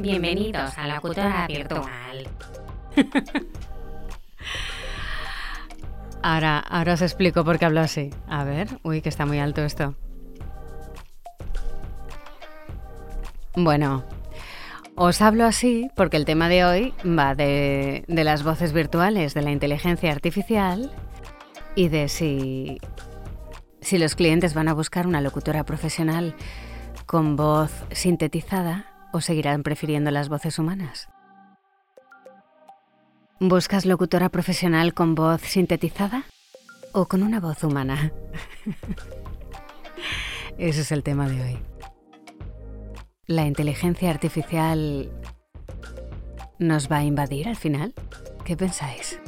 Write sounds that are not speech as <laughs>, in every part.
Bienvenidos a la cultura virtual. <laughs> Ahora, ahora os explico por qué hablo así. A ver, uy, que está muy alto esto. Bueno, os hablo así porque el tema de hoy va de, de las voces virtuales, de la inteligencia artificial y de si, si los clientes van a buscar una locutora profesional con voz sintetizada o seguirán prefiriendo las voces humanas. ¿Buscas locutora profesional con voz sintetizada o con una voz humana? <laughs> Ese es el tema de hoy. ¿La inteligencia artificial nos va a invadir al final? ¿Qué pensáis?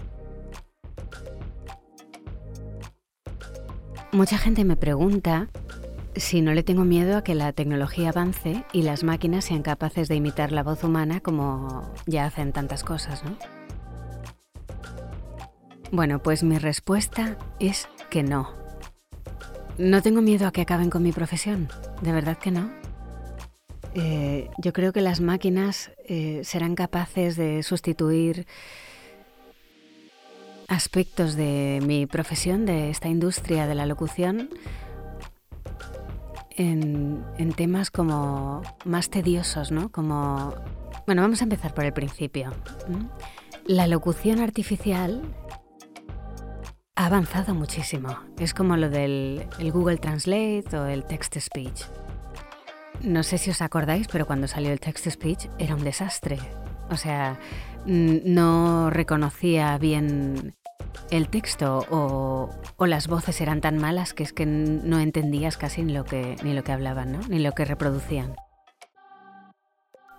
Mucha gente me pregunta si no le tengo miedo a que la tecnología avance y las máquinas sean capaces de imitar la voz humana como ya hacen tantas cosas, ¿no? Bueno, pues mi respuesta es que no. No tengo miedo a que acaben con mi profesión, de verdad que no. Eh, yo creo que las máquinas eh, serán capaces de sustituir aspectos de mi profesión, de esta industria de la locución, en, temas como más tediosos, ¿no? Como... Bueno, vamos a empezar por el principio. La locución artificial ha avanzado muchísimo. Es como lo del Google Translate o el Text Speech. No sé si os acordáis, pero cuando salió el Text Speech era un desastre. O sea, no reconocía bien el texto o, o, las voces eran tan malas que es que no entendías casi ni lo que, ni lo que hablaban, ¿no? ni lo que reproducían.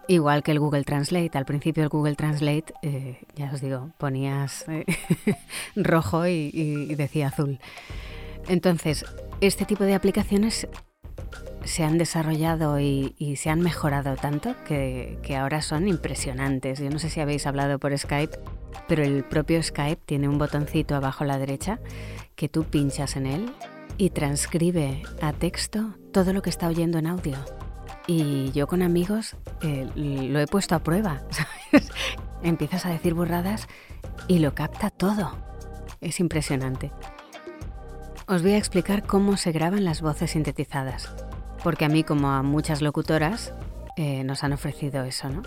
Igual que el Google Translate. Al principio el Google Translate, eh, ya os digo, ponías eh, <laughs> rojo y, y, decía azul. Entonces, este tipo de aplicaciones se han desarrollado y, se han mejorado tanto que, ahora son impresionantes. Yo no sé si habéis hablado por Skype, pero el propio Skype tiene un botoncito abajo a la derecha que tú pinchas en él y transcribe a texto todo lo que está oyendo en audio. Y yo con amigos eh, lo he puesto a prueba. <laughs> Empiezas a decir burradas y lo capta todo. Es impresionante. Os voy a explicar cómo se graban las voces sintetizadas, porque a mí como a muchas locutoras eh, nos han ofrecido eso, ¿no?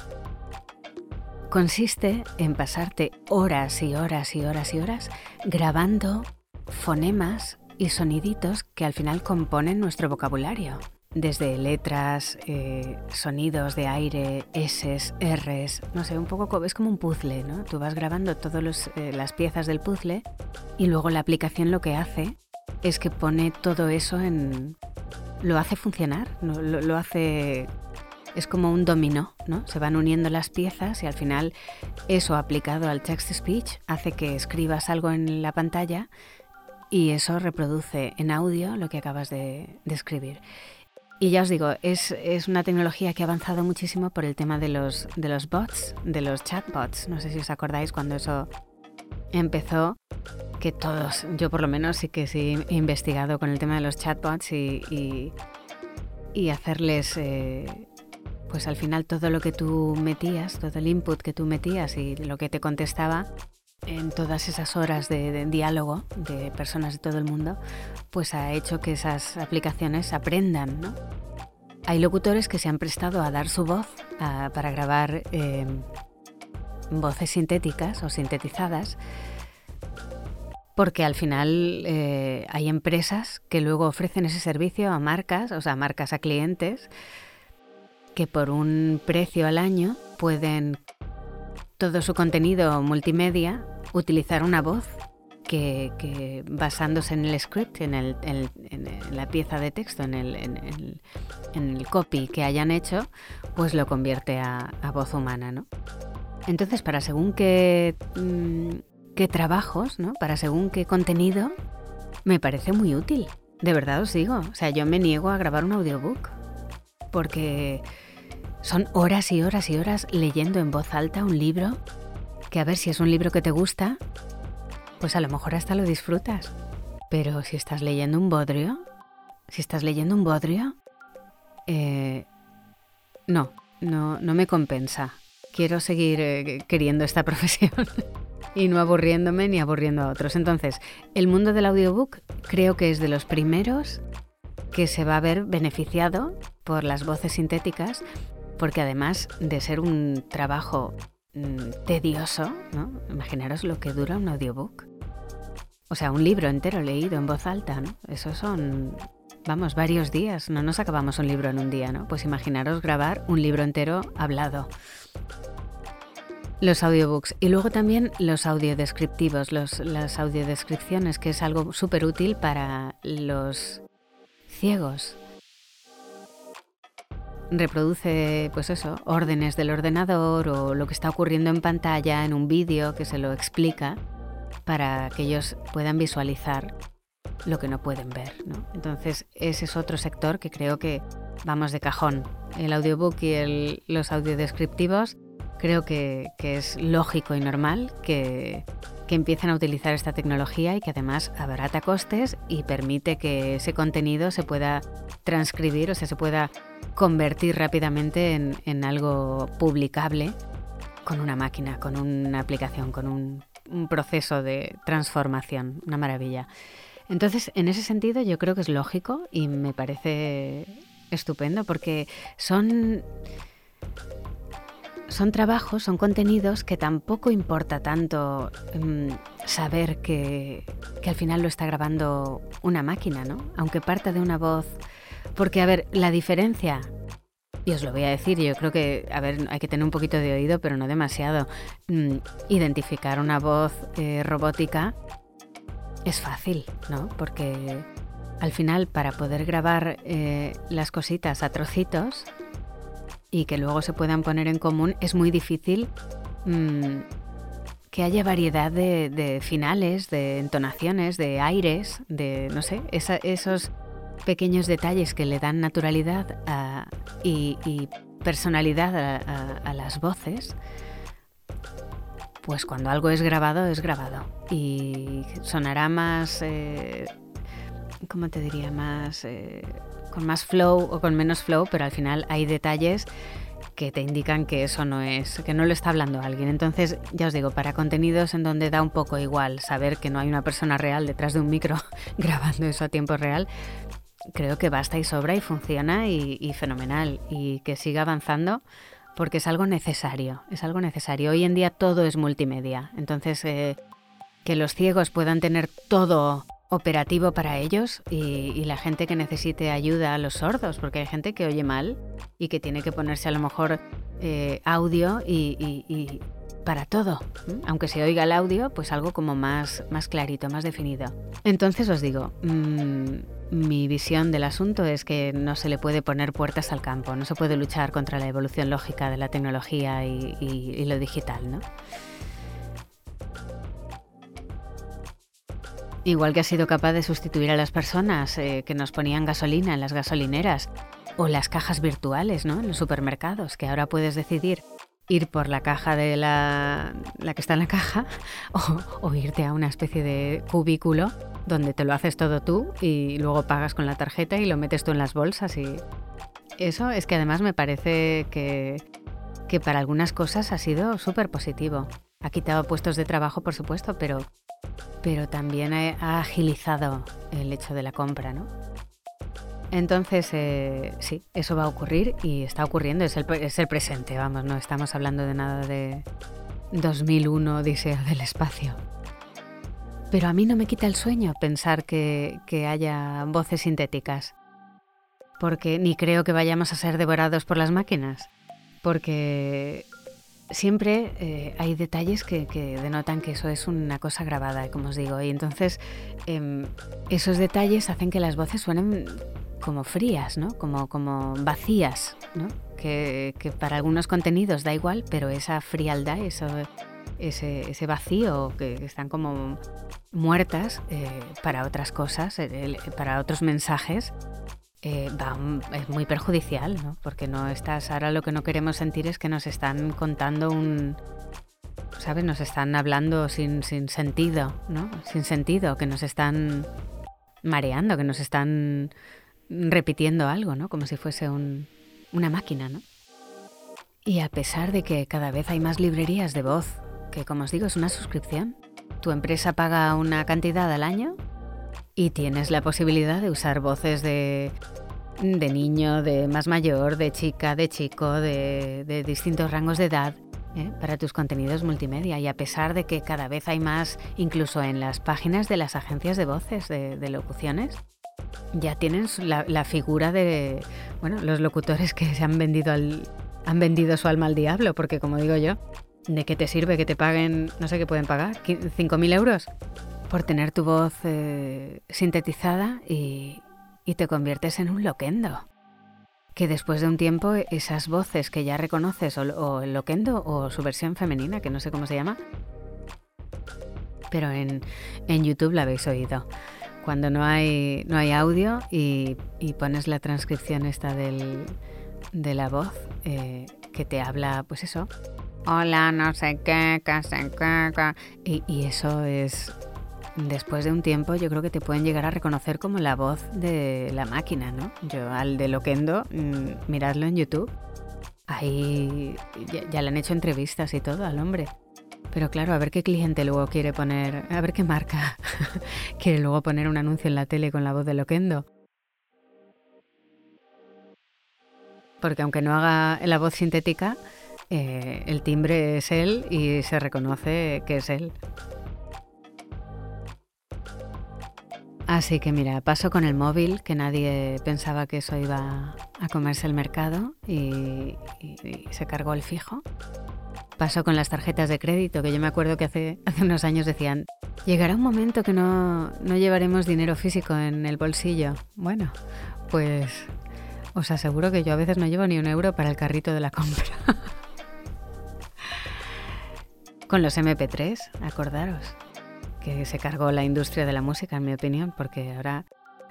Consiste en pasarte horas y horas y horas y horas grabando fonemas y soniditos que al final componen nuestro vocabulario desde letras, eh, sonidos de aire, S, Rs, no sé, un poco es como un puzzle, ¿no? Tú vas grabando todas eh, las piezas del puzzle y luego la aplicación lo que hace es que pone todo eso en... lo hace funcionar, lo, lo hace... Es como un dominó, ¿no? Se van uniendo las piezas y al final eso aplicado al text speech hace que escribas algo en la pantalla y eso reproduce en audio lo que acabas de, de escribir. Y ya os digo, es, es, una tecnología que ha avanzado muchísimo por el tema de los, de los bots, de los chatbots. No sé si os acordáis cuando eso empezó, que todos, yo por lo menos sí que sí he investigado con el tema de los chatbots y, y, y hacerles, eh, pues al final todo lo que tú metías, todo el input que tú metías y lo que te contestaba, en todas esas horas de, de, diálogo de personas de todo el mundo, pues ha hecho que esas aplicaciones aprendan, ¿no? Hay locutores que se han prestado a dar su voz a, para grabar eh, voces sintéticas o sintetizadas, porque al final eh, hay empresas que luego ofrecen ese servicio a marcas, o sea, marcas a clientes, que por un precio al año pueden todo su contenido multimedia utilizar una voz que, basándose en el script, en, el, la pieza de texto, en el, en el, copy que hayan hecho, pues lo convierte a, a voz humana, ¿no? Entonces, para según qué, mm, qué trabajos, ¿no? Para según qué contenido, me parece muy útil. De verdad os digo. O sea, yo me niego a grabar un audiobook. Porque son horas y horas y horas leyendo en voz alta un libro que a ver si es un libro que te gusta, pues a lo mejor hasta lo disfrutas. Pero si estás leyendo un bodrio, si estás leyendo un bodrio, eh, no, no, no me compensa. Quiero seguir eh, queriendo esta <laughs> profesión y no aburriéndome ni aburriendo a otros. Entonces, el mundo del audiobook creo que es de los primeros que se va a ver beneficiado por las voces sintéticas, porque además de ser un trabajo mm, tedioso, ¿no? Imaginaros lo que dura un audiobook. O sea, un libro entero leído en voz alta, ¿no? Eso son, vamos, varios días. No nos acabamos un libro en un día, ¿no? Pues imaginaros grabar un libro entero hablado. Los audiobooks y luego también los audiodescriptivos, los, las audiodescripciones, que es algo súper útil para los ciegos. Reproduce, pues eso, órdenes del ordenador o lo que está ocurriendo en pantalla en un vídeo que se lo explica para que ellos puedan visualizar lo que no pueden ver. ¿no? Entonces, ese es otro sector que creo que vamos de cajón. El audiobook y el, los audiodescriptivos creo que, que, es lógico y normal que, que empiecen a utilizar esta tecnología y que además abarata costes y permite que ese contenido se pueda transcribir, o sea, se pueda convertir rápidamente en, en algo publicable con una máquina, con una aplicación, con un un proceso de transformación, una maravilla. Entonces, en ese sentido, yo creo que es lógico y me parece estupendo porque son son trabajos, son contenidos que tampoco importa tanto mm, saber que, que, al final lo está grabando una máquina, ¿no? Aunque parta de una voz. Porque, a ver, la diferencia y os lo voy a decir, yo creo que, a ver, hay que tener un poquito de oído, pero no demasiado. Mm, identificar una voz eh, robótica es fácil, ¿no? Porque al final, para poder grabar eh, las cositas a trocitos y que luego se puedan poner en común, es muy difícil mm, que haya variedad de, finales, de entonaciones, de aires, de, no sé, esos pequeños detalles que le dan naturalidad y, personalidad a, las voces, pues cuando algo es grabado, es grabado. Y sonará más, eh, ¿cómo te diría? Más, eh, con más flow o con menos flow, pero al final hay detalles que te indican que eso no es, que no lo está hablando alguien. Entonces, ya os digo, para contenidos en donde da un poco igual saber que no hay una persona real detrás de un micro <laughs> grabando eso a tiempo real, creo que basta y sobra y funciona y, fenomenal y que siga avanzando porque es algo necesario, es algo necesario. Hoy en día todo es multimedia, entonces eh, que los ciegos puedan tener todo operativo para ellos y, la gente que necesite ayuda a los sordos, porque hay gente que oye mal y que tiene que ponerse a lo mejor eh, audio y, para todo, aunque se oiga el audio, pues algo como más, más clarito, más definido. Entonces os digo, mm, mi visión del asunto es que no se le puede poner puertas al campo, no se puede luchar contra la evolución lógica de la tecnología y, lo digital, ¿no? Igual que ha sido capaz de sustituir a las personas eh, que nos ponían gasolina en las gasolineras o las cajas virtuales, ¿no? En los supermercados, que ahora puedes decidir ir por la caja de la, la que está en la caja <laughs> o, irte a una especie de cubículo donde te lo haces todo tú y luego pagas con la tarjeta y lo metes tú en las bolsas y eso es que además me parece que, que para algunas cosas ha sido súper positivo. Ha quitado puestos de trabajo, por supuesto, pero, pero también ha agilizado el hecho de la compra, ¿no? Entonces, eh, sí, eso va a ocurrir y está ocurriendo, es el, es el presente, vamos, no estamos hablando de nada de 2001, Odisea <laughs> del Espacio. Pero a mí no me quita el sueño pensar que haya voces sintéticas, porque ni creo que vayamos a ser devorados por las máquinas, porque siempre eh, hay detalles que, que, denotan que eso es una cosa grabada, como os digo, y entonces em, esos detalles hacen que las voces suenen como frías, ¿no? Como, como vacías, ¿no? Que, para algunos contenidos da igual, pero esa frialdad, eso, ese, ese vacío, que están como muertas eh, para otras cosas, para otros mensajes, eh, es muy perjudicial, ¿no? Porque no estás, ahora lo que no queremos sentir es que nos están contando un, ¿sabes? Nos están hablando sin, sin sentido, ¿no? Sin sentido, que nos están mareando, que nos están repitiendo algo, ¿no? Como si fuese una máquina, ¿no? Y a pesar de que cada vez hay más librerías de voz, que como os digo es una suscripción, tu empresa paga una cantidad al año y tienes la posibilidad de usar voces de, de niño, de más mayor, de chica, de chico, de, distintos rangos de edad. ¿eh? para tus contenidos multimedia y a pesar de que cada vez hay más, incluso en las páginas de las agencias de voces, de, locuciones, ya tienen la, figura de, bueno, los locutores que se han vendido al, han vendido su alma al diablo, porque como digo yo, ¿de qué te sirve que te paguen, no sé qué pueden pagar, 5.000 euros por tener tu voz eh, sintetizada y, te conviertes en un loquendo? Que después de un tiempo esas voces que ya reconoces, o, el loquendo o su versión femenina, que no sé cómo se llama, pero en, YouTube la habéis oído. Cuando no hay, no hay audio y, y pones la transcripción esta del, de la voz eh, que te habla, pues eso, hola, no sé qué, qué, qué, y, y eso es, después de un tiempo, yo creo que te pueden llegar a reconocer como la voz de la máquina, ¿no? Yo al de Loquendo, mm, miradlo en YouTube, ahí ya, le han hecho entrevistas y todo al hombre. Pero claro, a ver qué cliente luego quiere poner, a ver qué marca <laughs> quiere luego poner un anuncio en la tele con la voz de Loquendo. porque aunque no haga la voz sintética, eh, el timbre es él y se reconoce que es él. Así que mira, paso con el móvil, que nadie pensaba que eso iba a comerse el mercado y, se cargó el fijo. Paso con las tarjetas de crédito, que yo me acuerdo que hace, hace unos años decían, llegará un momento que no, no llevaremos dinero físico en el bolsillo. Bueno, pues os aseguro que yo a veces no llevo ni un euro para el carrito de la compra. <laughs> Con los MP3, acordaros, que se cargó la industria de la música, en mi opinión, porque ahora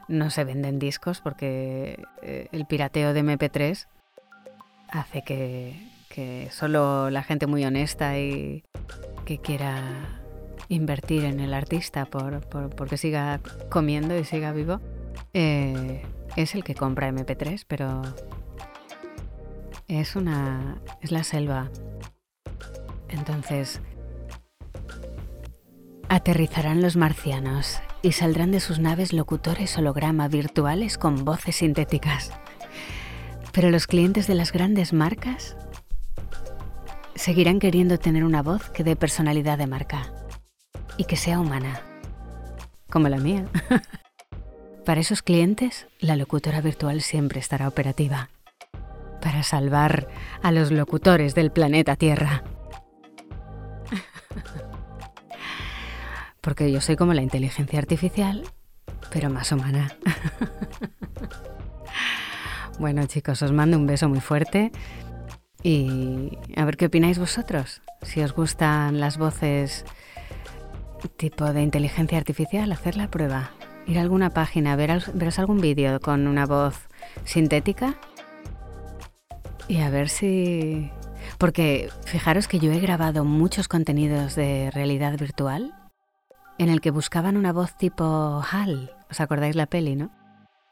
no se venden discos porque eh, el pirateo de MP3 hace que, solo la gente muy honesta y que quiera invertir en el artista por, porque siga comiendo y siga vivo, eh, es el que compra MP3, pero es una es la selva. Entonces aterrizarán los marcianos y saldrán de sus naves locutores holograma virtuales con voces sintéticas. Pero los clientes de las grandes marcas seguirán queriendo tener una voz que dé personalidad de marca y que sea humana, como la mía. <laughs> Para esos clientes, la locutora virtual siempre estará operativa. Para salvar a los locutores del planeta Tierra. <laughs> Porque yo soy como la inteligencia artificial, pero más humana. <laughs> bueno chicos, os mando un beso muy fuerte y a ver qué opináis vosotros. Si os gustan las voces tipo de inteligencia artificial, hacer la prueba ir a alguna página, ver, veros algún vídeo con una voz sintética y a ver si... Porque fijaros que yo he grabado muchos contenidos de realidad virtual en el que buscaban una voz tipo HAL. ¿Os acordáis la peli, no?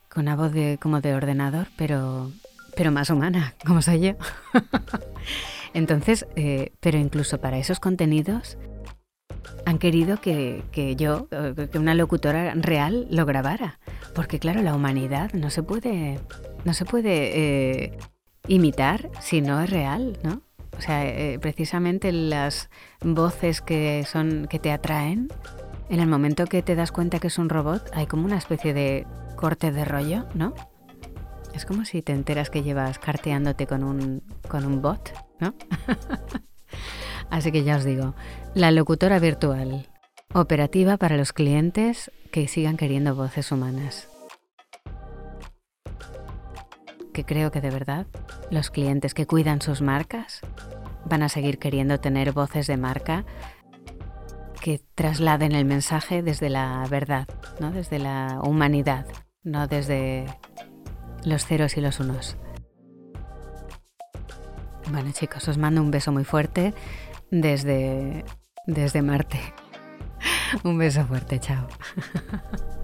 Con una voz de, como de ordenador, pero, pero más humana, <laughs> como soy yo. <laughs> Entonces, eh, pero incluso para esos contenidos han querido que, yo, que una locutora real lo grabara. Porque claro, la humanidad no se puede, no se puede eh, imitar si no es real, ¿no? O sea, eh, precisamente las voces que son que te atraen, en el momento que te das cuenta que es un robot, hay como una especie de corte de rollo, ¿no? Es como si te enteras que llevas carteándote con un, con un bot, ¿no? <laughs> Así que ya os digo, la locutora virtual, operativa para los clientes que sigan queriendo voces humanas. Que creo que de verdad los clientes que cuidan sus marcas van a seguir queriendo tener voces de marca que trasladen el mensaje desde la verdad, ¿no? desde la humanidad, no desde los ceros y los unos. Bueno chicos, os mando un beso muy fuerte desde, desde Marte. <laughs> Un beso fuerte, chao. <laughs>